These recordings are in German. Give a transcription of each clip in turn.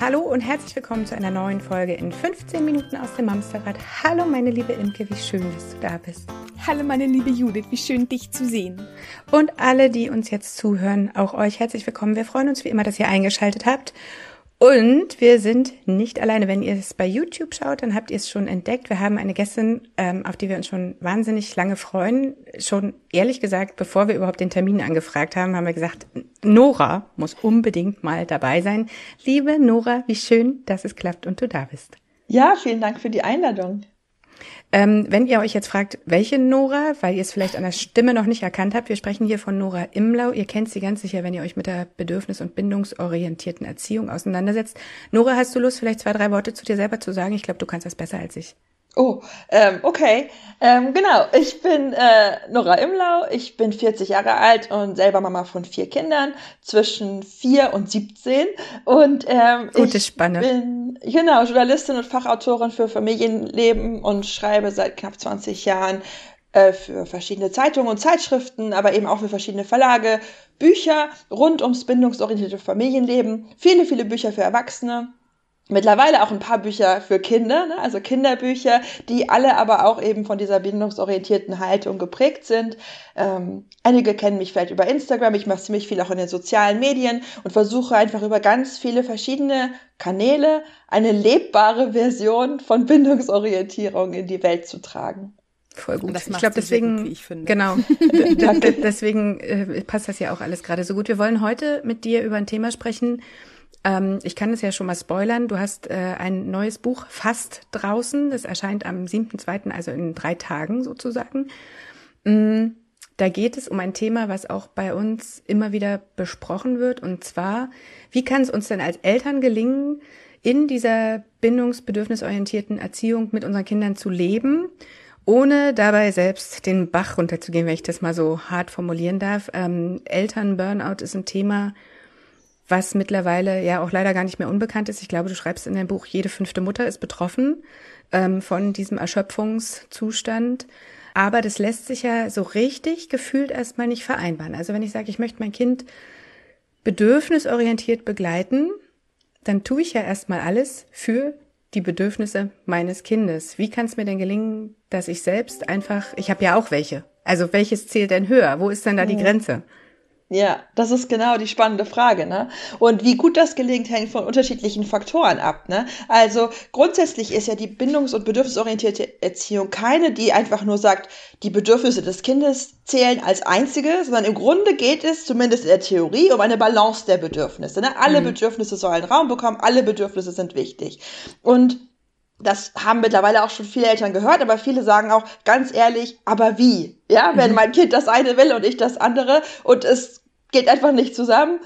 Hallo und herzlich willkommen zu einer neuen Folge in 15 Minuten aus dem Amsterrad. Hallo meine liebe Imke, wie schön, dass du da bist. Hallo meine liebe Judith, wie schön dich zu sehen. Und alle, die uns jetzt zuhören, auch euch herzlich willkommen. Wir freuen uns wie immer, dass ihr eingeschaltet habt. Und wir sind nicht alleine. Wenn ihr es bei YouTube schaut, dann habt ihr es schon entdeckt. Wir haben eine Gästin, ähm, auf die wir uns schon wahnsinnig lange freuen. Schon ehrlich gesagt, bevor wir überhaupt den Termin angefragt haben, haben wir gesagt, Nora muss unbedingt mal dabei sein. Liebe Nora, wie schön, dass es klappt und du da bist. Ja, vielen Dank für die Einladung. Ähm, wenn ihr euch jetzt fragt, welche Nora, weil ihr es vielleicht an der Stimme noch nicht erkannt habt, wir sprechen hier von Nora Imlau. Ihr kennt sie ganz sicher, wenn ihr euch mit der bedürfnis- und bindungsorientierten Erziehung auseinandersetzt. Nora, hast du Lust, vielleicht zwei, drei Worte zu dir selber zu sagen? Ich glaube, du kannst das besser als ich. Oh, ähm, okay. Ähm, genau, ich bin äh, Nora Imlau, ich bin 40 Jahre alt und selber Mama von vier Kindern zwischen vier und 17. Und ähm, Gute ich Spanne. bin genau Journalistin und Fachautorin für Familienleben und schreibe seit knapp 20 Jahren äh, für verschiedene Zeitungen und Zeitschriften, aber eben auch für verschiedene Verlage, Bücher rund ums bindungsorientierte Familienleben, viele, viele Bücher für Erwachsene mittlerweile auch ein paar Bücher für Kinder, ne? also Kinderbücher, die alle aber auch eben von dieser bindungsorientierten Haltung geprägt sind. Ähm, einige kennen mich vielleicht über Instagram, ich mache ziemlich viel auch in den sozialen Medien und versuche einfach über ganz viele verschiedene Kanäle eine lebbare Version von Bindungsorientierung in die Welt zu tragen. Voll gut. Das ich glaube, deswegen, gut, wie ich finde. genau, deswegen äh, passt das ja auch alles gerade so gut. Wir wollen heute mit dir über ein Thema sprechen, ähm, ich kann es ja schon mal spoilern. Du hast äh, ein neues Buch fast draußen. Das erscheint am 7.2., also in drei Tagen sozusagen. Mm, da geht es um ein Thema, was auch bei uns immer wieder besprochen wird. Und zwar, wie kann es uns denn als Eltern gelingen, in dieser bindungsbedürfnisorientierten Erziehung mit unseren Kindern zu leben, ohne dabei selbst den Bach runterzugehen, wenn ich das mal so hart formulieren darf. Ähm, Eltern-Burnout ist ein Thema, was mittlerweile ja auch leider gar nicht mehr unbekannt ist. Ich glaube, du schreibst in deinem Buch, jede fünfte Mutter ist betroffen ähm, von diesem Erschöpfungszustand. Aber das lässt sich ja so richtig gefühlt erstmal nicht vereinbaren. Also wenn ich sage, ich möchte mein Kind bedürfnisorientiert begleiten, dann tue ich ja erstmal alles für die Bedürfnisse meines Kindes. Wie kann es mir denn gelingen, dass ich selbst einfach, ich habe ja auch welche. Also welches zählt denn höher? Wo ist denn da die Grenze? Ja, das ist genau die spannende Frage, ne? Und wie gut das gelingt, hängt von unterschiedlichen Faktoren ab, ne? Also grundsätzlich ist ja die bindungs- und bedürfnisorientierte Erziehung keine, die einfach nur sagt, die Bedürfnisse des Kindes zählen als einzige, sondern im Grunde geht es, zumindest in der Theorie, um eine Balance der Bedürfnisse. Ne? Alle mhm. Bedürfnisse sollen Raum bekommen, alle Bedürfnisse sind wichtig. Und das haben mittlerweile auch schon viele Eltern gehört, aber viele sagen auch ganz ehrlich, aber wie? Ja, wenn mhm. mein Kind das eine will und ich das andere und es geht einfach nicht zusammen,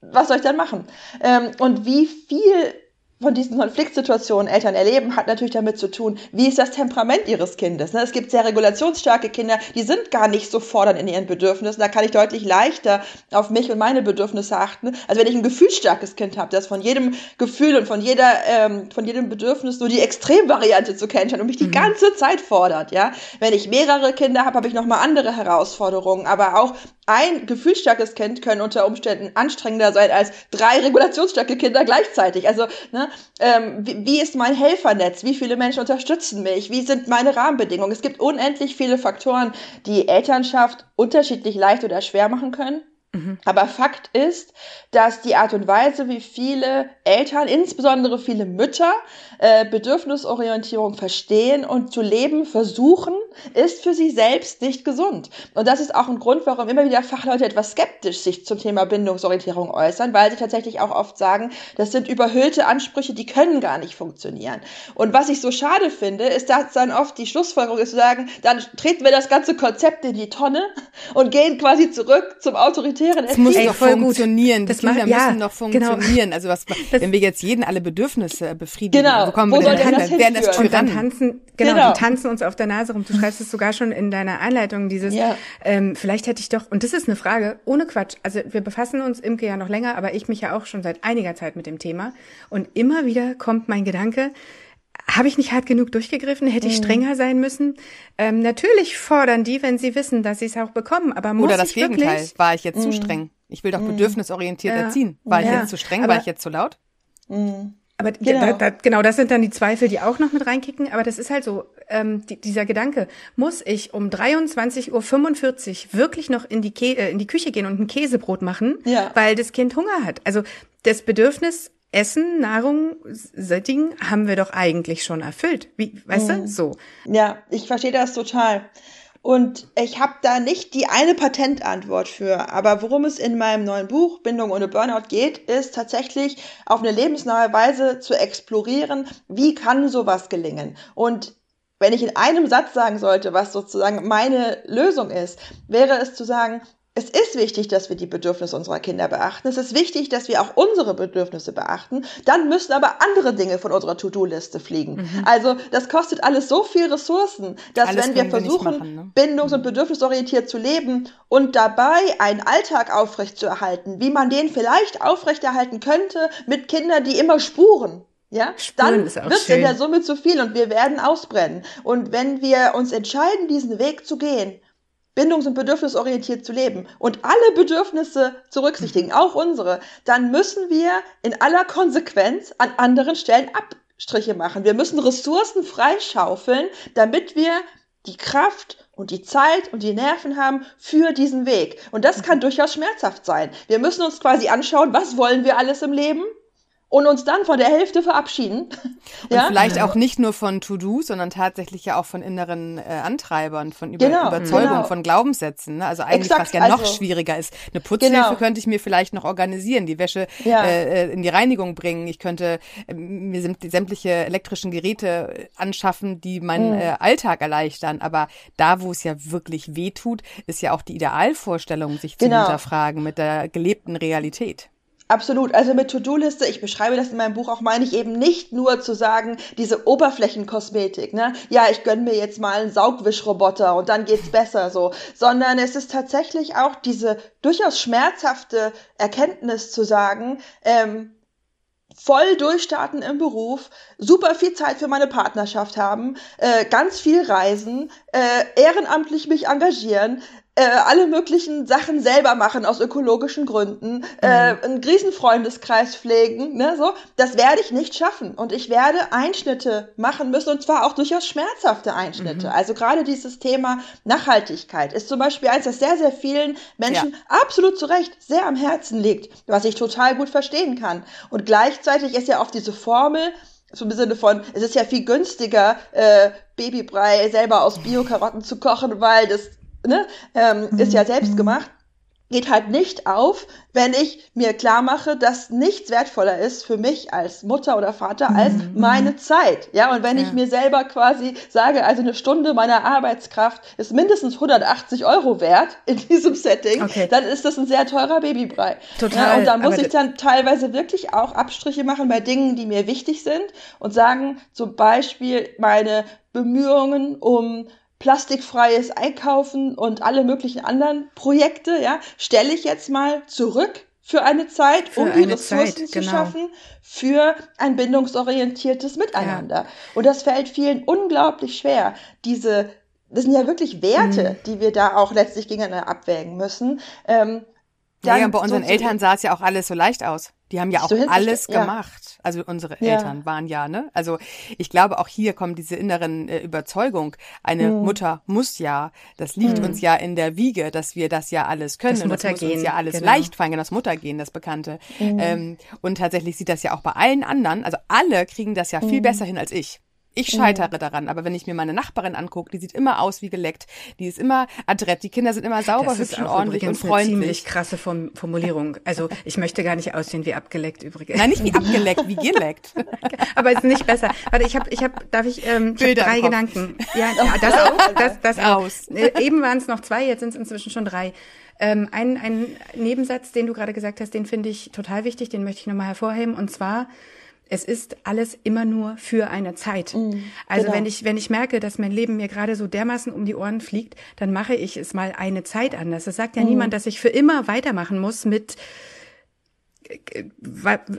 was soll ich dann machen? Ähm, und wie viel von diesen Konfliktsituationen Eltern erleben, hat natürlich damit zu tun, wie ist das Temperament ihres Kindes. Ne? Es gibt sehr regulationsstarke Kinder, die sind gar nicht so fordernd in ihren Bedürfnissen. Da kann ich deutlich leichter auf mich und meine Bedürfnisse achten, als wenn ich ein gefühlsstarkes Kind habe, das von jedem Gefühl und von jeder, ähm, von jedem Bedürfnis nur die Extremvariante zu kennen scheint und mich die mhm. ganze Zeit fordert. Ja, wenn ich mehrere Kinder habe, habe ich noch mal andere Herausforderungen. Aber auch ein gefühlsstarkes Kind können unter Umständen anstrengender sein als drei regulationsstarke Kinder gleichzeitig. Also, ne, ähm, wie, wie ist mein Helfernetz? Wie viele Menschen unterstützen mich? Wie sind meine Rahmenbedingungen? Es gibt unendlich viele Faktoren, die Elternschaft unterschiedlich leicht oder schwer machen können. Mhm. Aber Fakt ist, dass die Art und Weise, wie viele Eltern, insbesondere viele Mütter, äh, Bedürfnisorientierung verstehen und zu leben versuchen, ist für sie selbst nicht gesund. Und das ist auch ein Grund, warum immer wieder Fachleute etwas skeptisch sich zum Thema Bindungsorientierung äußern, weil sie tatsächlich auch oft sagen, das sind überhöhte Ansprüche, die können gar nicht funktionieren. Und was ich so schade finde, ist, dass dann oft die Schlussfolgerung ist zu sagen, dann treten wir das ganze Konzept in die Tonne und gehen quasi zurück zum autoritären autoritären Es muss doch funktionieren. Das Kinder ja, müssen doch genau. funktionieren. Genau. Also was, wenn wir jetzt jeden alle Bedürfnisse befriedigen, genau. wo kommen Wo wir denn hin? Werden das Und dann tanzen, genau, genau, die tanzen uns auf der Nase rum. Du schreibst es sogar schon in deiner Einleitung, dieses, ja. ähm, vielleicht hätte ich doch, und das ist eine Frage, ohne Quatsch. Also wir befassen uns, Imke ja noch länger, aber ich mich ja auch schon seit einiger Zeit mit dem Thema. Und immer wieder kommt mein Gedanke, habe ich nicht hart genug durchgegriffen? Hätte ich mhm. strenger sein müssen? Ähm, natürlich fordern die, wenn sie wissen, dass sie es auch bekommen. Aber muss Oder das ich Gegenteil. Wirklich? War ich jetzt zu mhm. streng? Ich will doch bedürfnisorientiert ja. erziehen. War ich jetzt zu streng? Aber War ich jetzt zu laut? Mhm. Aber genau. Da, da, genau, das sind dann die Zweifel, die auch noch mit reinkicken. Aber das ist halt so, ähm, die, dieser Gedanke, muss ich um 23.45 Uhr wirklich noch in die, Kä äh, in die Küche gehen und ein Käsebrot machen, ja. weil das Kind Hunger hat? Also das Bedürfnis Essen, Nahrung, Sättigen haben wir doch eigentlich schon erfüllt. Wie, weißt mhm. du, so. Ja, ich verstehe das total. Und ich habe da nicht die eine Patentantwort für. Aber worum es in meinem neuen Buch Bindung ohne Burnout geht, ist tatsächlich auf eine lebensnahe Weise zu explorieren, wie kann sowas gelingen. Und wenn ich in einem Satz sagen sollte, was sozusagen meine Lösung ist, wäre es zu sagen, es ist wichtig, dass wir die Bedürfnisse unserer Kinder beachten. Es ist wichtig, dass wir auch unsere Bedürfnisse beachten. Dann müssen aber andere Dinge von unserer To-Do-Liste fliegen. Mhm. Also das kostet alles so viel Ressourcen, dass alles wenn wir versuchen, wir machen, ne? bindungs- und mhm. bedürfnisorientiert zu leben und dabei einen Alltag aufrechtzuerhalten, wie man den vielleicht aufrechterhalten könnte mit Kindern, die immer spuren, ja, Spuren dann wird es in der Summe zu viel und wir werden ausbrennen. Und wenn wir uns entscheiden, diesen Weg zu gehen, bindungs- und bedürfnisorientiert zu leben und alle Bedürfnisse zu berücksichtigen, auch unsere, dann müssen wir in aller Konsequenz an anderen Stellen Abstriche machen. Wir müssen Ressourcen freischaufeln, damit wir die Kraft und die Zeit und die Nerven haben für diesen Weg. Und das kann durchaus schmerzhaft sein. Wir müssen uns quasi anschauen, was wollen wir alles im Leben? Und uns dann von der Hälfte verabschieden. Und ja? vielleicht auch nicht nur von To-Dos, sondern tatsächlich ja auch von inneren äh, Antreibern, von Über genau, Überzeugung, genau. von Glaubenssätzen. Ne? Also eigentlich, Exakt, was ja noch also, schwieriger ist. Eine Putzhilfe genau. könnte ich mir vielleicht noch organisieren, die Wäsche ja. äh, in die Reinigung bringen. Ich könnte äh, mir sämtliche elektrischen Geräte anschaffen, die meinen mhm. äh, Alltag erleichtern. Aber da, wo es ja wirklich weh tut, ist ja auch die Idealvorstellung, sich zu genau. hinterfragen mit der gelebten Realität. Absolut. Also mit To-Do-Liste, ich beschreibe das in meinem Buch auch, meine ich eben nicht nur zu sagen, diese Oberflächenkosmetik, ne? Ja, ich gönn mir jetzt mal einen Saugwischroboter und dann geht's besser so, sondern es ist tatsächlich auch diese durchaus schmerzhafte Erkenntnis zu sagen, ähm, voll durchstarten im Beruf, super viel Zeit für meine Partnerschaft haben, äh, ganz viel reisen, äh, ehrenamtlich mich engagieren, äh, alle möglichen Sachen selber machen aus ökologischen Gründen, äh, mhm. äh, einen Riesenfreundeskreis pflegen, ne, so, das werde ich nicht schaffen. Und ich werde Einschnitte machen müssen und zwar auch durchaus schmerzhafte Einschnitte. Mhm. Also gerade dieses Thema Nachhaltigkeit ist zum Beispiel eins, das sehr, sehr vielen Menschen ja. absolut zu Recht sehr am Herzen liegt, was ich total gut verstehen kann. Und gleichzeitig ist ja auch diese Formel, so im Sinne von, es ist ja viel günstiger, äh, Babybrei selber aus Bio-Karotten zu kochen, weil das ne, ähm, mhm. ist ja selbst gemacht, geht halt nicht auf, wenn ich mir klar mache, dass nichts wertvoller ist für mich als Mutter oder Vater mhm. als meine Zeit. Ja, und wenn ja. ich mir selber quasi sage, also eine Stunde meiner Arbeitskraft ist mindestens 180 Euro wert in diesem Setting, okay. dann ist das ein sehr teurer Babybrei. Total. Ja, und da muss ich dann teilweise wirklich auch Abstriche machen bei Dingen, die mir wichtig sind und sagen, zum Beispiel meine Bemühungen um plastikfreies Einkaufen und alle möglichen anderen Projekte, ja, stelle ich jetzt mal zurück für eine Zeit, für um die Ressourcen Zeit, zu genau. schaffen für ein bindungsorientiertes Miteinander. Ja. Und das fällt vielen unglaublich schwer, diese das sind ja wirklich Werte, mhm. die wir da auch letztlich gegeneinander abwägen müssen. Ähm, dann ja, bei unseren so Eltern sah es ja auch alles so leicht aus. Die haben ja auch alles ja. gemacht. Also unsere ja. Eltern waren ja, ne? Also ich glaube, auch hier kommt diese inneren äh, Überzeugung. Eine mhm. Mutter muss ja, das liegt mhm. uns ja in der Wiege, dass wir das ja alles können. Das und das muss uns ja alles genau. leicht fallen, das Muttergehen, das Bekannte. Mhm. Ähm, und tatsächlich sieht das ja auch bei allen anderen, also alle kriegen das ja viel mhm. besser hin als ich. Ich scheitere daran, aber wenn ich mir meine Nachbarin angucke, die sieht immer aus wie geleckt, die ist immer adrett, die Kinder sind immer sauber, hübsch und ordentlich und freundlich. Eine ziemlich krasse Formulierung. Also ich möchte gar nicht aussehen wie abgeleckt übrigens. Nein, nicht wie abgeleckt, wie geleckt. aber es ist nicht besser. Warte, ich habe, ich habe, darf ich, ähm, ich hab drei Gedanken. Ja, ja, das auch, das, das aus. Eben waren es noch zwei, jetzt sind es inzwischen schon drei. Ähm, ein, ein Nebensatz, den du gerade gesagt hast, den finde ich total wichtig, den möchte ich nochmal hervorheben. Und zwar, es ist alles immer nur für eine Zeit. Mm, also genau. wenn ich wenn ich merke, dass mein Leben mir gerade so dermaßen um die Ohren fliegt, dann mache ich es mal eine Zeit anders. Es sagt ja mm. niemand, dass ich für immer weitermachen muss mit äh,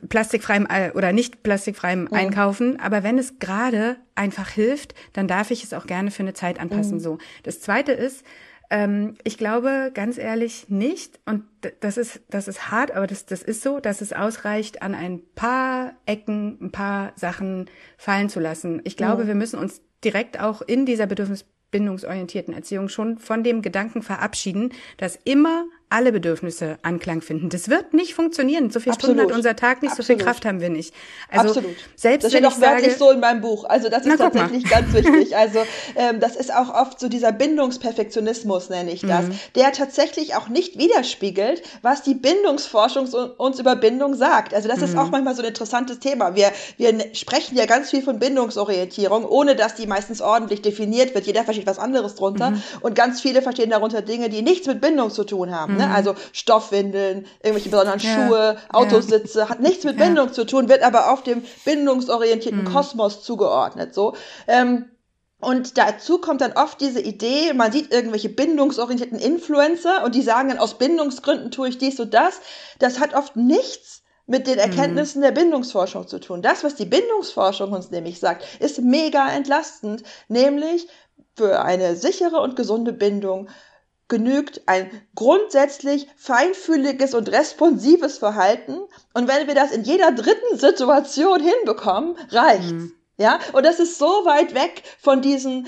plastikfreiem äh, oder nicht plastikfreiem mm. Einkaufen, aber wenn es gerade einfach hilft, dann darf ich es auch gerne für eine Zeit anpassen. Mm. So. Das zweite ist, Ähm, ich glaube ganz ehrlich nicht, und das ist, das ist hart, aber das, das ist so, dass es ausreicht, an ein paar Ecken, ein paar Sachen fallen zu lassen. Ich glaube, ja. wir müssen uns direkt auch in dieser bedürfnisbindungsorientierten Erziehung schon von dem Gedanken verabschieden, dass immer alle Bedürfnisse Anklang finden. Das wird nicht funktionieren. So viel. Stunden hat unser Tag nicht, Absolut. so viel Kraft haben wir nicht. Also Absolut. selbst das steht auch wörtlich so in meinem Buch. Also das ist tatsächlich ganz wichtig. Also ähm, das ist auch oft so dieser Bindungsperfektionismus, nenne ich das, mhm. der tatsächlich auch nicht widerspiegelt, was die Bindungsforschung uns über Bindung sagt. Also das mhm. ist auch manchmal so ein interessantes Thema. Wir, wir sprechen ja ganz viel von Bindungsorientierung, ohne dass die meistens ordentlich definiert wird. Jeder versteht was anderes drunter. Mhm. Und ganz viele verstehen darunter Dinge, die nichts mit Bindung zu tun haben. Ne? Ne? Also Stoffwindeln, irgendwelche besonderen ja. Schuhe, Autositze, ja. hat nichts mit Bindung ja. zu tun, wird aber auf dem bindungsorientierten mhm. Kosmos zugeordnet. So. Ähm, und dazu kommt dann oft diese Idee, man sieht irgendwelche bindungsorientierten Influencer und die sagen dann, aus Bindungsgründen tue ich dies und das. Das hat oft nichts mit den Erkenntnissen mhm. der Bindungsforschung zu tun. Das, was die Bindungsforschung uns nämlich sagt, ist mega entlastend, nämlich für eine sichere und gesunde Bindung genügt ein grundsätzlich feinfühliges und responsives Verhalten. Und wenn wir das in jeder dritten Situation hinbekommen, reicht's. Mhm. Ja, und das ist so weit weg von diesen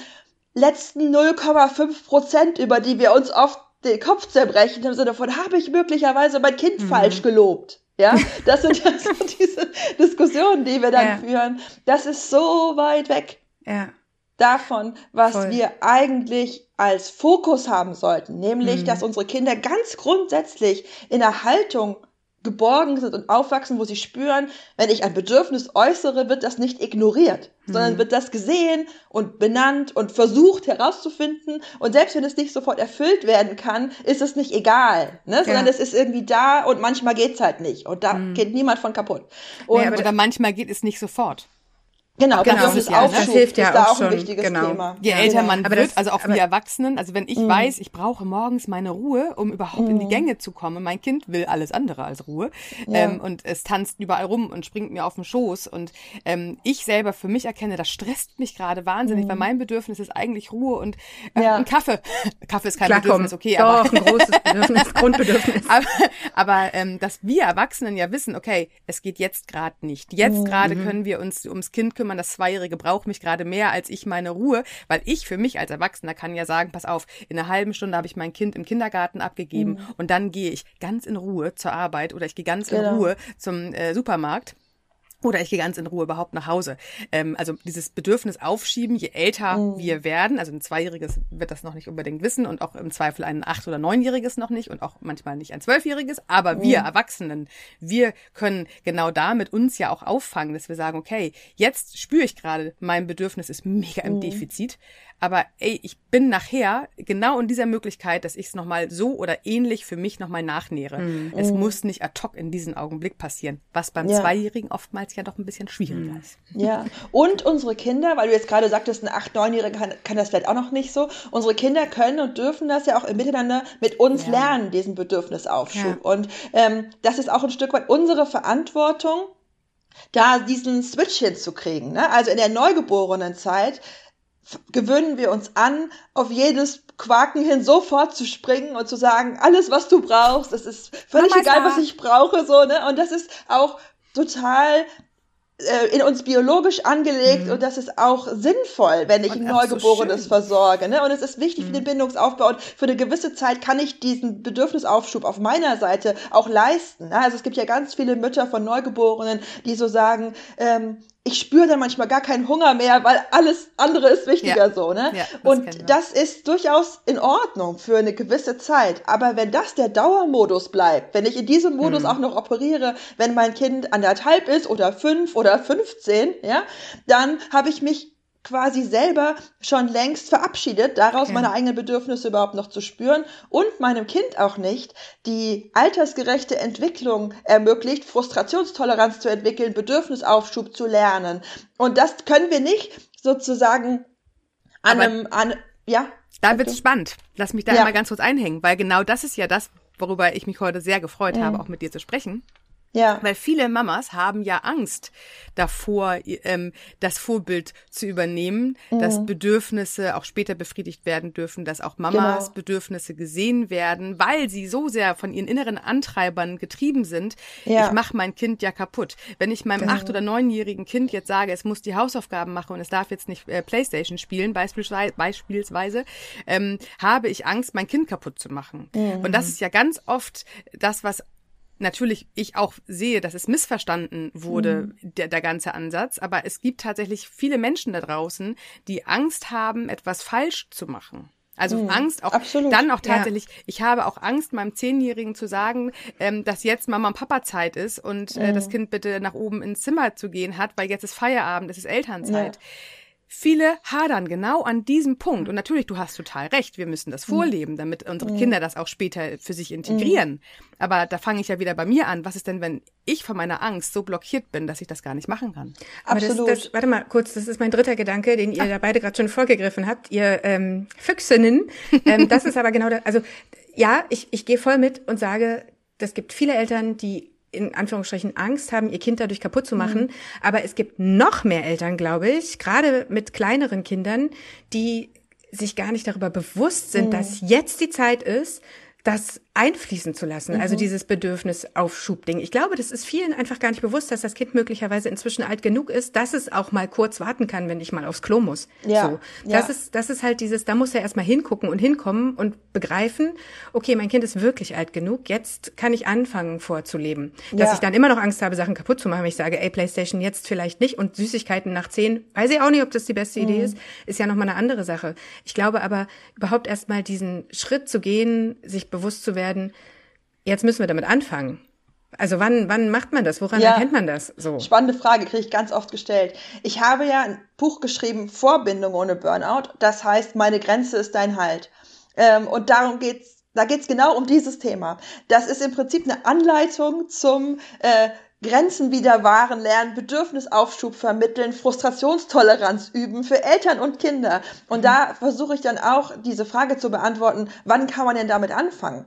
letzten 0,5 Prozent, über die wir uns oft den Kopf zerbrechen, im Sinne von, habe ich möglicherweise mein Kind mhm. falsch gelobt? Ja, das sind ja so diese Diskussionen, die wir dann ja. führen. Das ist so weit weg. Ja davon, was Voll. wir eigentlich als Fokus haben sollten, nämlich, mhm. dass unsere Kinder ganz grundsätzlich in der Haltung geborgen sind und aufwachsen, wo sie spüren, wenn ich ein Bedürfnis äußere, wird das nicht ignoriert, mhm. sondern wird das gesehen und benannt und versucht herauszufinden. Und selbst wenn es nicht sofort erfüllt werden kann, ist es nicht egal, ne? sondern ja. es ist irgendwie da und manchmal geht's halt nicht. Und da mhm. geht niemand von kaputt. Und nee, aber manchmal geht es nicht sofort. Genau, genau. Das, ist ja, das hilft ja auch, auch schon. genau. Thema. Je älter man aber wird, das, also auch wir Erwachsenen, also wenn ich mm. weiß, ich brauche morgens meine Ruhe, um überhaupt mm. in die mhm. Gänge zu kommen. Mein Kind will alles andere als Ruhe ja. ähm, und es tanzt überall rum und springt mir auf den Schoß und ähm, ich selber für mich erkenne, das stresst mich gerade wahnsinnig, mm. weil mein Bedürfnis ist eigentlich Ruhe und äh, ja. ein Kaffee. Kaffee ist kein Klar, Bedürfnis, okay, Doch, aber ein großes Bedürfnis, Grundbedürfnis. aber aber ähm, dass wir Erwachsenen ja wissen, okay, es geht jetzt gerade nicht. Jetzt mhm. gerade können wir uns ums Kind kümmern, das Zweijährige braucht mich gerade mehr als ich meine Ruhe, weil ich für mich als Erwachsener kann ja sagen, pass auf, in einer halben Stunde habe ich mein Kind im Kindergarten abgegeben mhm. und dann gehe ich ganz in Ruhe zur Arbeit oder ich gehe ganz genau. in Ruhe zum äh, Supermarkt oder ich gehe ganz in Ruhe überhaupt nach Hause. Ähm, also dieses Bedürfnis aufschieben, je älter mhm. wir werden, also ein Zweijähriges wird das noch nicht unbedingt wissen und auch im Zweifel ein Acht- oder Neunjähriges noch nicht und auch manchmal nicht ein Zwölfjähriges, aber mhm. wir Erwachsenen, wir können genau damit uns ja auch auffangen, dass wir sagen, okay, jetzt spüre ich gerade, mein Bedürfnis ist mega im mhm. Defizit, aber ey, ich bin nachher genau in dieser Möglichkeit, dass ich es nochmal so oder ähnlich für mich nochmal nachnähere. Mhm. Es mhm. muss nicht ad hoc in diesem Augenblick passieren, was beim ja. Zweijährigen oftmals ja doch ein bisschen schwieriger mhm. ist. Ja, und unsere Kinder, weil du jetzt gerade sagtest, ein acht, neunjähriger kann, kann das vielleicht auch noch nicht so. Unsere Kinder können und dürfen das ja auch im Miteinander mit uns ja. lernen, diesen Bedürfnisaufschub. Ja. Und ähm, das ist auch ein Stück weit unsere Verantwortung, da diesen Switch hinzukriegen. Ne? Also in der neugeborenen Zeit gewöhnen wir uns an, auf jedes Quaken hin sofort zu springen und zu sagen, alles, was du brauchst, es ist völlig Mama egal, was ich brauche, so, ne? Und das ist auch total äh, in uns biologisch angelegt mhm. und das ist auch sinnvoll, wenn ich und ein Neugeborenes so versorge. Ne? Und es ist wichtig mhm. für den mhm. Bindungsaufbau und für eine gewisse Zeit kann ich diesen Bedürfnisaufschub auf meiner Seite auch leisten. Ne? Also es gibt ja ganz viele Mütter von Neugeborenen, die so sagen, ähm, ich spüre dann manchmal gar keinen Hunger mehr, weil alles andere ist wichtiger ja. so, ne? Ja, das und das ist durchaus in Ordnung für eine gewisse Zeit. Aber wenn das der Dauermodus bleibt, wenn ich in diesem Modus mhm. auch noch operiere, wenn mein Kind anderthalb ist oder fünf oder 15, ja, dann habe ich mich quasi selber schon längst verabschiedet, daraus okay. meine eigenen Bedürfnisse überhaupt noch zu spüren und meinem Kind auch nicht die altersgerechte Entwicklung ermöglicht, Frustrationstoleranz zu entwickeln, Bedürfnisaufschub zu lernen. Und das können wir nicht sozusagen an Aber einem, an, ja. Da wird's spannend. Lass mich da ja. mal ganz kurz einhängen, weil genau das ist ja das, worüber ich mich heute sehr gefreut mhm. habe, auch mit dir zu sprechen. Ja. Weil viele Mamas haben ja Angst davor, ähm, das Vorbild zu übernehmen, mhm. dass Bedürfnisse auch später befriedigt werden dürfen, dass auch Mamas genau. Bedürfnisse gesehen werden, weil sie so sehr von ihren inneren Antreibern getrieben sind. Ja. Ich mache mein Kind ja kaputt. Wenn ich meinem genau. acht- oder neunjährigen Kind jetzt sage, es muss die Hausaufgaben machen und es darf jetzt nicht äh, Playstation spielen, beispielsweise, beispielsweise ähm, habe ich Angst, mein Kind kaputt zu machen. Mhm. Und das ist ja ganz oft das, was natürlich ich auch sehe, dass es missverstanden wurde, mhm. der, der ganze Ansatz. Aber es gibt tatsächlich viele Menschen da draußen, die Angst haben, etwas falsch zu machen. Also mhm, Angst auch absolut. dann auch tatsächlich, ja. ich habe auch Angst, meinem Zehnjährigen zu sagen, ähm, dass jetzt Mama und Papa Zeit ist und äh, das mhm. Kind bitte nach oben ins Zimmer zu gehen hat, weil jetzt ist Feierabend, es ist Elternzeit. Ja. Viele hadern genau an diesem Punkt. Und natürlich, du hast total recht, wir müssen das mhm. vorleben, damit unsere. Kinder das auch später für sich integrieren. Mhm. Aber da fange ich ja wieder bei mir an. Was ist denn, wenn ich von meiner Angst so blockiert bin, dass ich das gar nicht machen kann? Absolut. Das, das, warte mal kurz, das ist mein dritter Gedanke, den ihr ah. da beide gerade schon vorgegriffen habt, ihr ähm, Füchsinnen. Ähm, das ist aber genau das, also ja, ich, ich gehe voll mit und sage, das gibt viele Eltern, die in Anführungsstrichen Angst haben, ihr Kind dadurch kaputt zu machen. Mhm. Aber es gibt noch mehr Eltern, glaube ich, gerade mit kleineren Kindern, die sich gar nicht darüber bewusst sind, mhm. dass jetzt die Zeit ist, das einfließen zu lassen, also mhm. also dieses Bedürfnisaufschubding. Ich glaube, das ist vielen einfach gar nicht bewusst, dass das Kind möglicherweise inzwischen alt genug ist, dass es auch mal kurz warten kann, wenn ich mal aufs Klo muss. Ja. So. Das ja. ist, das ist halt dieses, da muss er erstmal hingucken und hinkommen und begreifen, okay, mein Kind ist wirklich alt genug, jetzt kann ich anfangen vorzuleben. Dass ja. ich dann immer noch Angst habe, Sachen kaputt zu machen, wenn ich sage, ey, Playstation jetzt vielleicht nicht und Süßigkeiten nach zehn, weiß ich auch nicht, ob das die beste mhm. Idee ist, ist ja nochmal eine andere Sache. Ich glaube aber, überhaupt erstmal diesen Schritt zu gehen, sich bewusst zu werden, werden, jetzt müssen wir damit anfangen. Also wann, wann macht man das? Woran ja, erkennt man das? So. Spannende Frage, kriege ich ganz oft gestellt. Ich habe ja ein Buch geschrieben, Vorbindung ohne Burnout. Das heißt, meine Grenze ist dein Halt. Ähm, und darum geht's da geht's genau um dieses Thema. Das ist im Prinzip eine Anleitung zum äh, Grenzen wieder wahren lernen, Bedürfnisaufschub vermitteln, Frustrationstoleranz üben für Eltern und Kinder. Und da versuche ich dann auch diese Frage zu beantworten, wann kann man denn damit anfangen?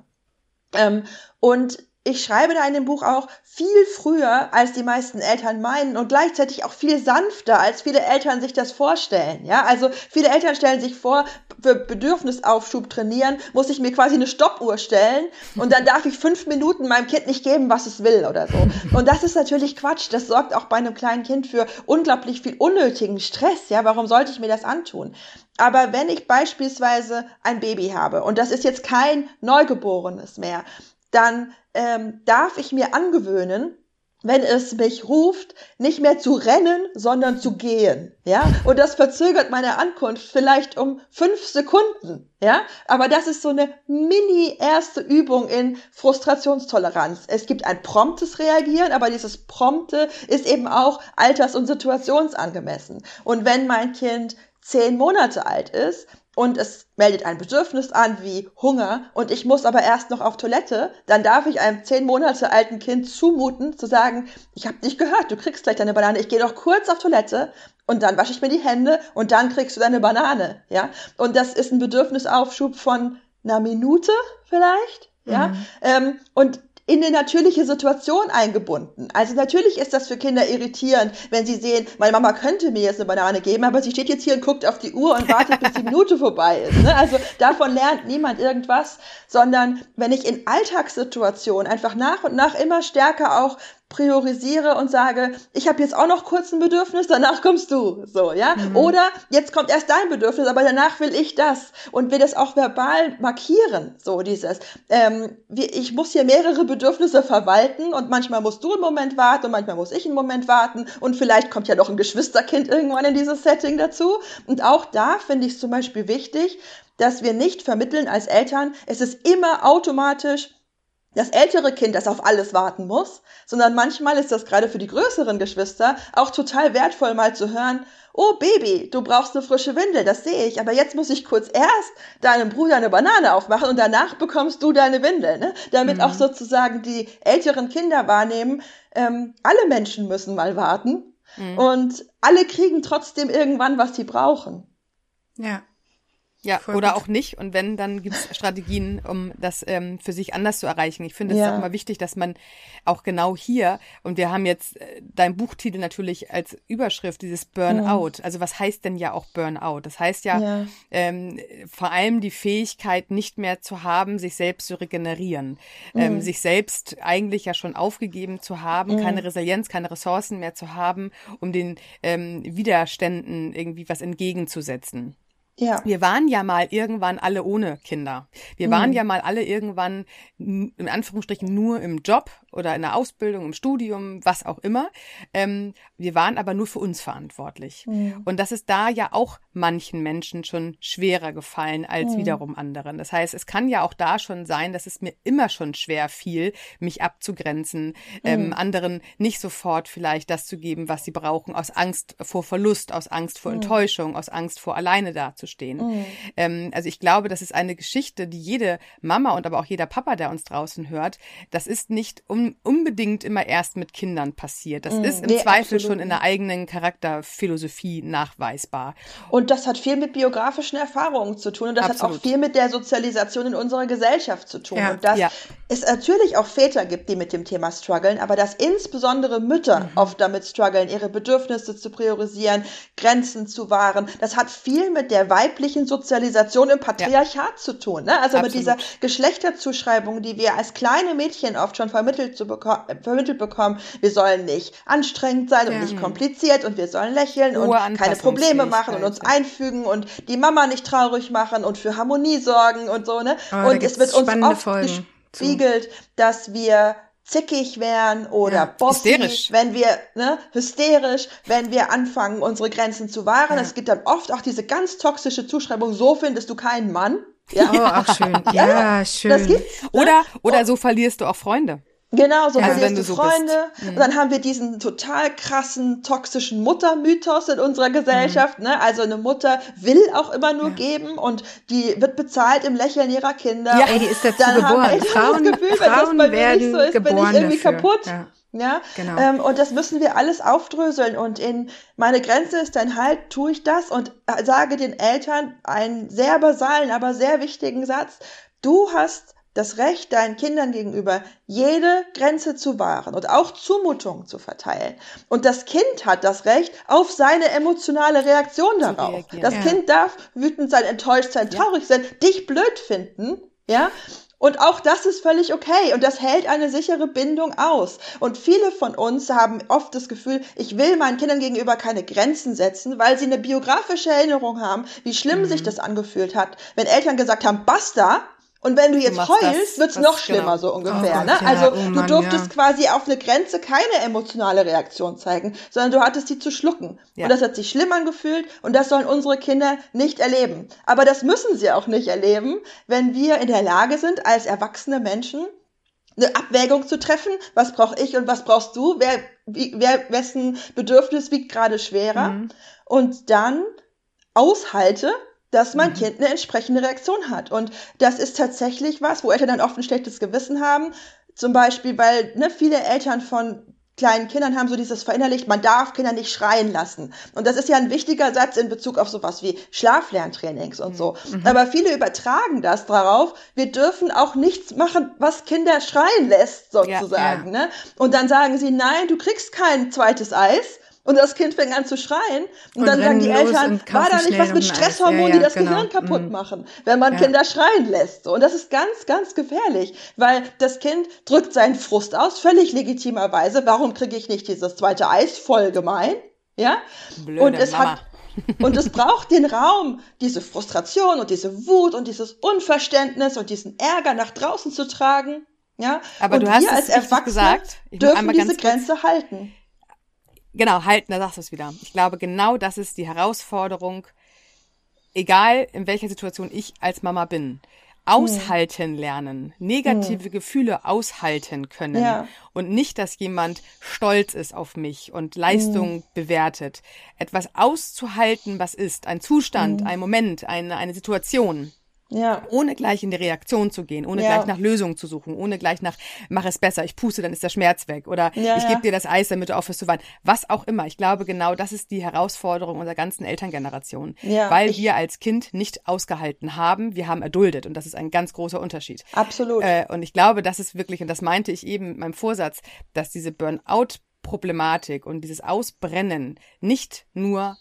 Ähm, und ich schreibe da in dem Buch auch viel früher, als die meisten Eltern meinen und gleichzeitig auch viel sanfter, als viele Eltern sich das vorstellen. Ja, also viele Eltern stellen sich vor, für Bedürfnisaufschub trainieren, muss ich mir quasi eine Stoppuhr stellen und dann darf ich fünf Minuten meinem Kind nicht geben, was es will oder so. Und das ist natürlich Quatsch. Das sorgt auch bei einem kleinen Kind für unglaublich viel unnötigen Stress. Ja, warum sollte ich mir das antun? Aber wenn ich beispielsweise ein Baby habe und das ist jetzt kein Neugeborenes mehr, dann ähm, darf ich mir angewöhnen, wenn es mich ruft, nicht mehr zu rennen, sondern zu gehen. Ja, und das verzögert meine Ankunft vielleicht um fünf Sekunden. Ja, aber das ist so eine mini erste Übung in Frustrationstoleranz. Es gibt ein promptes Reagieren, aber dieses prompte ist eben auch alters- und situationsangemessen. Und wenn mein Kind zehn Monate alt ist, und es meldet ein Bedürfnis an wie Hunger und ich muss aber erst noch auf Toilette, dann darf ich einem zehn Monate alten Kind zumuten, zu sagen, ich habe dich gehört, du kriegst gleich deine Banane, ich gehe doch kurz auf Toilette und dann wasche ich mir die Hände und dann kriegst du deine Banane, ja. Und das ist ein Bedürfnisaufschub von einer Minute vielleicht, ja. Mhm. Ähm, und in eine natürliche Situation eingebunden. Also natürlich ist das für Kinder irritierend, wenn sie sehen, meine Mama könnte mir jetzt eine Banane geben, aber sie steht jetzt hier und guckt auf die Uhr und wartet, bis die Minute vorbei ist. Ne? Also davon lernt niemand irgendwas, sondern wenn ich in Alltagssituationen einfach nach und nach immer stärker auch priorisiere und sage, ich habe jetzt auch noch kurz ein Bedürfnis, danach kommst du, so, ja? Mhm. Oder jetzt kommt erst dein Bedürfnis, aber danach will ich das und will das auch verbal markieren, so dieses. Ähm, ich muss hier mehrere Bedürfnisse verwalten und manchmal musst du einen Moment warten und manchmal muss ich einen Moment warten und vielleicht kommt ja noch ein Geschwisterkind irgendwann in dieses Setting dazu. Und auch da finde ich es zum Beispiel wichtig, dass wir nicht vermitteln als Eltern, es ist immer automatisch das ältere Kind, das auf alles warten muss, sondern manchmal ist das gerade für die größeren Geschwister auch total wertvoll, mal zu hören, oh Baby, du brauchst eine frische Windel, das sehe ich, aber jetzt muss ich kurz erst deinem Bruder eine Banane aufmachen und danach bekommst du deine Windel, ne? damit mhm. auch sozusagen die älteren Kinder wahrnehmen, ähm, alle Menschen müssen mal warten mhm. und alle kriegen trotzdem irgendwann, was sie brauchen. Ja. Ja, Voll oder gut. auch nicht. Und wenn, dann gibt es Strategien, um das ähm, für sich anders zu erreichen. Ich finde es ja. auch immer wichtig, dass man auch genau hier, und wir haben jetzt äh, dein Buchtitel natürlich als Überschrift, dieses Burnout. Ja. Also was heißt denn ja auch Burnout? Das heißt ja, ja. Ähm, vor allem die Fähigkeit nicht mehr zu haben, sich selbst zu regenerieren. Ähm, mhm. Ähm, sich selbst eigentlich ja schon aufgegeben zu haben, mhm. keine Resilienz, keine Ressourcen mehr zu haben, um den ähm, Widerständen irgendwie was entgegenzusetzen. Ja. Wir waren ja mal irgendwann alle ohne Kinder. Wir waren mhm. ja mal alle irgendwann in Anführungsstrichen nur im Job oder in der Ausbildung, im Studium, was auch immer. Ähm, wir waren aber nur für uns verantwortlich. Mhm. Und das ist da ja auch manchen Menschen schon schwerer gefallen als mhm. wiederum anderen. Das heißt, es kann ja auch da schon sein, dass es mir immer schon schwer fiel, mich abzugrenzen, ähm, mhm. anderen nicht sofort vielleicht das zu geben, was sie brauchen, aus Angst vor Verlust, aus Angst vor mhm. Enttäuschung, aus Angst vor alleine dazustehen. Mhm. Ähm, also ich glaube, das ist eine Geschichte, die jede Mama und aber auch jeder Papa, der uns draußen hört, das ist nicht um un unbedingt immer erst mit Kindern passiert. Das mm, ist im nee, Zweifel absolut. schon in der eigenen Charakterphilosophie nachweisbar. Und das hat viel mit biografischen Erfahrungen zu tun und das absolut. hat auch viel mit der Sozialisation in unserer Gesellschaft zu tun. Ja. Und dass ja. Es natürlich auch Väter gibt, die mit dem Thema strugglen, aber dass insbesondere Mütter mhm. oft damit strugglen, ihre Bedürfnisse zu priorisieren, Grenzen zu wahren. Das hat viel mit der weiblichen Sozialisation im Patriarchat ja. zu tun. Ne? Also absolut. mit dieser Geschlechterzuschreibung, die wir als kleine Mädchen oft schon vermittelt zu beko vermittelt bekommen, wir sollen nicht anstrengend sein und ja. nicht kompliziert und wir sollen lächeln und keine Probleme machen und uns einfügen und die Mama nicht traurig machen und für Harmonie sorgen und so, ne? Oh, und es wird uns oft Folgen gespiegelt, zu. dass wir zickig wären oder ja, bossy, hysterisch. wenn wir ne, hysterisch, wenn wir anfangen, unsere Grenzen zu wahren. Ja. Es gibt dann oft auch diese ganz toxische Zuschreibung, so findest du keinen Mann. Ja, oh, ach schön. Ja, ja schön. Das gibt's, ne? Oder, oder so verlierst du auch Freunde. Genau, so also verlierst du, so Freunde. Mhm. Und dann haben wir diesen total krassen, toxischen Muttermythos in unserer Gesellschaft. Mhm. Ne? Also eine Mutter will auch immer nur ja. geben und die wird bezahlt im Lächeln ihrer Kinder. Ja, ey, die ist dazu dann geboren. Haben Frauen, das Gefühl, Frauen wenn das bei mir nicht so ist, bin ich irgendwie dafür. kaputt. Ja. Ja, genau. Ähm, und das müssen wir alles aufdröseln. Und in meine Grenze ist dein Halt, tue ich das und sage den Eltern einen sehr basalen, aber sehr wichtigen Satz. Du hast das Recht, deinen Kindern gegenüber jede Grenze zu wahren und auch Zumutungen zu verteilen. Und das Kind hat das Recht auf seine emotionale Reaktion darauf. Das ja. Kind darf wütend sein, enttäuscht sein, traurig ja. sein, dich blöd finden, ja. Und auch das ist völlig okay und das hält eine sichere Bindung aus. Und viele von uns haben oft das Gefühl, ich will meinen Kindern gegenüber keine Grenzen setzen, weil sie eine biografische Erinnerung haben, wie schlimm mhm. sich das angefühlt hat, wenn Eltern gesagt haben, basta, und wenn du jetzt du heulst, wird's noch schlimmer, genau. so ungefähr. Oh ne? also oh Mann, du durftest ja. quasi auf eine Grenze keine emotionale Reaktion zeigen, sondern du hattest die zu schlucken. Ja. Und das hat sich schlimm angefühlt und das sollen unsere Kinder nicht erleben. Aber das müssen sie auch nicht erleben, wenn wir in der Lage sind, als erwachsene Menschen eine Abwägung zu treffen, was brauche ich und was brauchst du, wer, wie, wer wessen Bedürfnis wiegt gerade schwerer mhm. und dann aushalte, dass mein mhm. Kind eine entsprechende Reaktion hat. Und das ist tatsächlich was, wo Eltern dann oft ein schlechtes Gewissen haben. Zum Beispiel, weil ne, viele Eltern von kleinen Kindern haben so dieses verinnerlicht, man darf Kinder nicht schreien lassen. Und das ist ja ein wichtiger Satz in Bezug auf sowas wie Schlaflerntrainings und so. Mhm. Aber viele übertragen das darauf, wir dürfen auch nichts machen, was Kinder schreien lässt, sozusagen. Ja, ja. Ne? Und dann sagen sie, nein, du kriegst kein zweites Eis und das Kind fängt an zu schreien. Und, und dann sagen die Eltern, war da nicht was mit Stresshormonen, ja, ja, die das genau. Gehirn kaputt mhm. machen, wenn man ja. Kinder schreien lässt. Und das ist ganz, ganz gefährlich, weil das Kind drückt seinen Frust aus, völlig legitimerweise. Warum kriege ich nicht dieses zweite Eis? Voll gemein. Ja? Blöde und es Mama. hat und es braucht den Raum, diese Frustration und diese Wut und dieses Unverständnis und diesen Ärger nach draußen zu tragen. Ja, aber und du hast wir als Erwachsene gesagt. dürfen diese Grenze halten. Genau, halten, da sagst du es wieder. Ich glaube, genau das ist die Herausforderung, egal in welcher Situation ich als Mama bin. Aushalten lernen, negative hm. Gefühle aushalten können ja. und nicht, dass jemand stolz ist auf mich und Leistung hm. bewertet. Etwas auszuhalten, was ist, ein Zustand, hm. ein Moment, eine, eine Situation. Ja. Ohne gleich in die Reaktion zu gehen, ohne ja. gleich nach Lösungen zu suchen, ohne gleich nach, mach es besser, ich puste, dann ist der Schmerz weg oder ja, ich gebe dir das Eis, damit du aufhörst zu weinen. Was auch immer. Ich glaube, genau das ist die Herausforderung unserer ganzen Elterngeneration. Ja, weil wir als Kind nicht ausgehalten haben, wir haben erduldet und das ist ein ganz großer Unterschied. Absolut. Äh, und ich glaube, das ist wirklich, und das meinte ich eben mit meinem Vorsatz, dass diese Burnout Problematik und dieses Ausbrennen nicht nur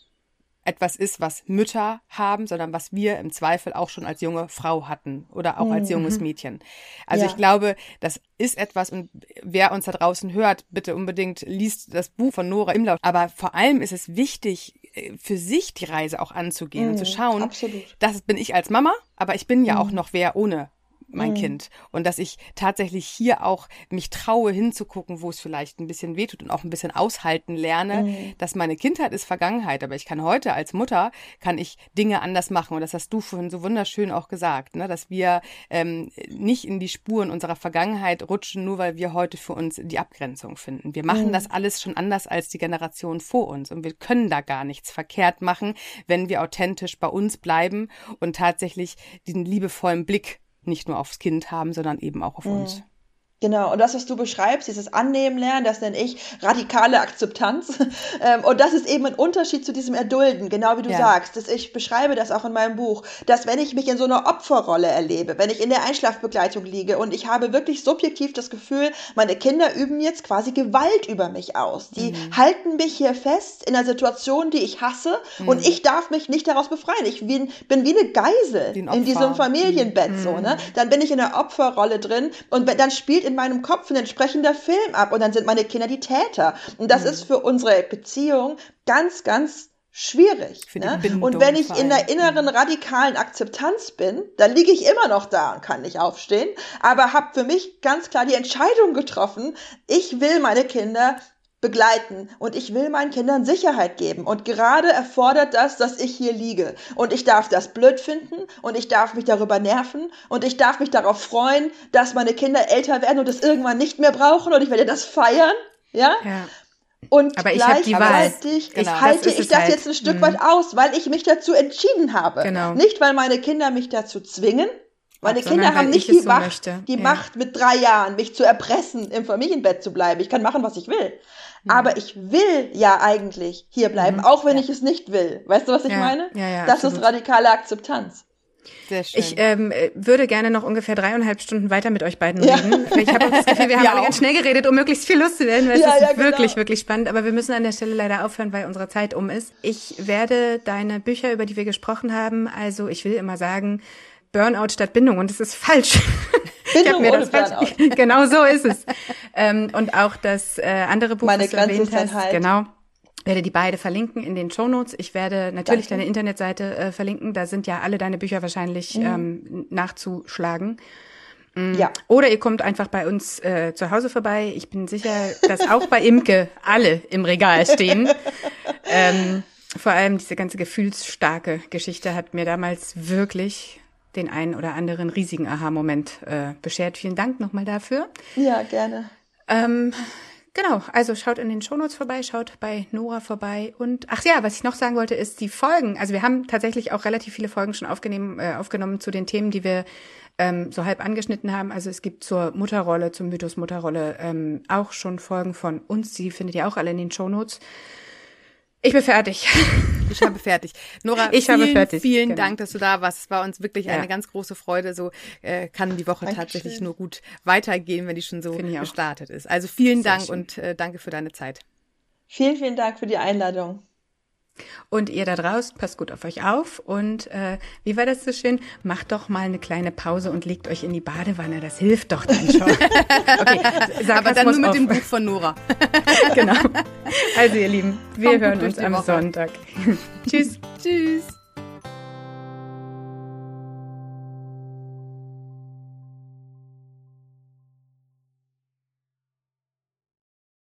etwas ist, was Mütter haben, sondern was wir im Zweifel auch schon als junge Frau hatten oder auch als junges mhm. Mädchen. Also ja. ich glaube, das ist etwas und wer uns da draußen hört, bitte unbedingt liest das Buch von Nora Imlaut. Aber vor allem ist es wichtig, äh, für sich die Reise auch anzugehen mhm, und zu mhm. schauen, absolut. das bin ich als Mama, aber ich bin ja mhm. auch noch wer ohne mein mhm. Kind. Und dass ich tatsächlich hier auch mich traue, hinzugucken, wo es vielleicht ein bisschen wehtut und auch ein bisschen aushalten lerne, mhm. dass meine Kindheit ist Vergangenheit, aber ich kann heute als Mutter, kann ich Dinge anders machen. Und das hast du vorhin so wunderschön auch gesagt, ne? dass wir ähm, nicht in die Spuren unserer Vergangenheit rutschen, nur weil wir heute für uns die Abgrenzung finden. Wir machen mhm. das alles schon anders als die Generation vor uns. Und wir können da gar nichts verkehrt machen, wenn wir authentisch bei uns bleiben und tatsächlich diesen liebevollen Blick nicht nur aufs Kind haben, sondern eben auch auf mhm. uns. Genau, und das, was du beschreibst, dieses Annehmen lernen, das nenne ich radikale Akzeptanz. Ähm, und das ist eben ein Unterschied zu diesem Erdulden, genau wie du ja. sagst. Dass ich beschreibe das auch in meinem Buch, dass wenn ich mich in so einer Opferrolle erlebe, wenn ich in der Einschlafbegleitung liege und ich habe wirklich subjektiv das Gefühl, meine Kinder üben jetzt quasi Gewalt über mich aus. Die mhm. halten mich hier fest in einer Situation, die ich hasse mhm. und ich darf mich nicht daraus befreien. Ich bin, bin wie eine Geisel in diesem Familienbett, mhm. so, ne? Dann bin ich in der Opferrolle drin und dann spielt in meinem Kopf ein entsprechender Film ab und dann sind meine Kinder die Täter. Und das mhm. ist für unsere Beziehung ganz, ganz schwierig. Ne? Und wenn ich in der inneren mhm. radikalen Akzeptanz bin, dann liege ich immer noch da und kann nicht aufstehen, aber habe für mich ganz klar die Entscheidung getroffen, ich will meine Kinder begleiten und ich will meinen Kindern Sicherheit geben. Und gerade erfordert das, dass ich hier liege. Und ich darf das blöd finden und ich darf mich darüber nerven und ich darf mich darauf freuen, dass meine Kinder älter werden und es irgendwann nicht mehr brauchen und ich werde das feiern. Ja. ja. Und aber ich gleichzeitig genau, halte ich das halt. jetzt ein Stück mhm. weit aus, weil ich mich dazu entschieden habe. Genau. Nicht, weil meine Kinder mich dazu zwingen, meine Kinder haben nicht die, Macht, so die ja. Macht, mit drei Jahren mich zu erpressen, im Familienbett zu bleiben. Ich kann machen, was ich will. Mhm. Aber ich will ja eigentlich hier bleiben, mhm. auch wenn ja. ich es nicht will. Weißt du, was ich ja. meine? Ja, ja, das absolut. ist radikale Akzeptanz. Sehr schön. Ich ähm, würde gerne noch ungefähr dreieinhalb Stunden weiter mit euch beiden reden. Ich habe das Gefühl, wir haben alle ganz schnell geredet, um möglichst viel Lust zu werden, weil ja, es ist ja, wirklich, genau. wirklich spannend. Aber wir müssen an der Stelle leider aufhören, weil unsere Zeit um ist. Ich werde deine Bücher, über die wir gesprochen haben, also ich will immer sagen, Burnout statt Bindung und es ist falsch. Ich mir das falsch. genau so ist es. ähm, und auch das äh, andere Buch, Meine was du erwähnt hast, halt. genau. Werde die beide verlinken in den Show Notes. Ich werde natürlich Danke. deine Internetseite äh, verlinken. Da sind ja alle deine Bücher wahrscheinlich mhm. ähm, nachzuschlagen. Mm. Ja. Oder ihr kommt einfach bei uns äh, zu Hause vorbei. Ich bin sicher, dass auch bei Imke alle im Regal stehen. ähm, vor allem diese ganze gefühlsstarke Geschichte hat mir damals wirklich den einen oder anderen riesigen Aha-Moment äh, beschert. Vielen Dank nochmal dafür. Ja, gerne. Ähm, genau, also schaut in den Shownotes vorbei, schaut bei Nora vorbei und ach ja, was ich noch sagen wollte, ist die Folgen. Also wir haben tatsächlich auch relativ viele Folgen schon aufgenommen, äh, aufgenommen zu den Themen, die wir ähm, so halb angeschnitten haben. Also es gibt zur Mutterrolle, zum Mythos Mutterrolle ähm, auch schon Folgen von uns. Die findet ihr auch alle in den Shownotes. Ich bin fertig. Ich habe fertig. Nora, ich vielen, habe fertig. vielen genau. Dank, dass du da warst. Es war uns wirklich ja. eine ganz große Freude. So äh, kann die Woche Dankeschön. tatsächlich nur gut weitergehen, wenn die schon so gestartet ist. Also vielen Sehr Dank schön. und äh, danke für deine Zeit. Vielen, vielen Dank für die Einladung. Und ihr da draußen, passt gut auf euch auf. Und äh, wie war das so schön? Macht doch mal eine kleine Pause und legt euch in die Badewanne. Das hilft doch dann schon. okay, aber dann nur mit auf. dem Buch von Nora. genau. Also ihr Lieben, wir Kommt hören uns am Sonntag. Tschüss. Tschüss.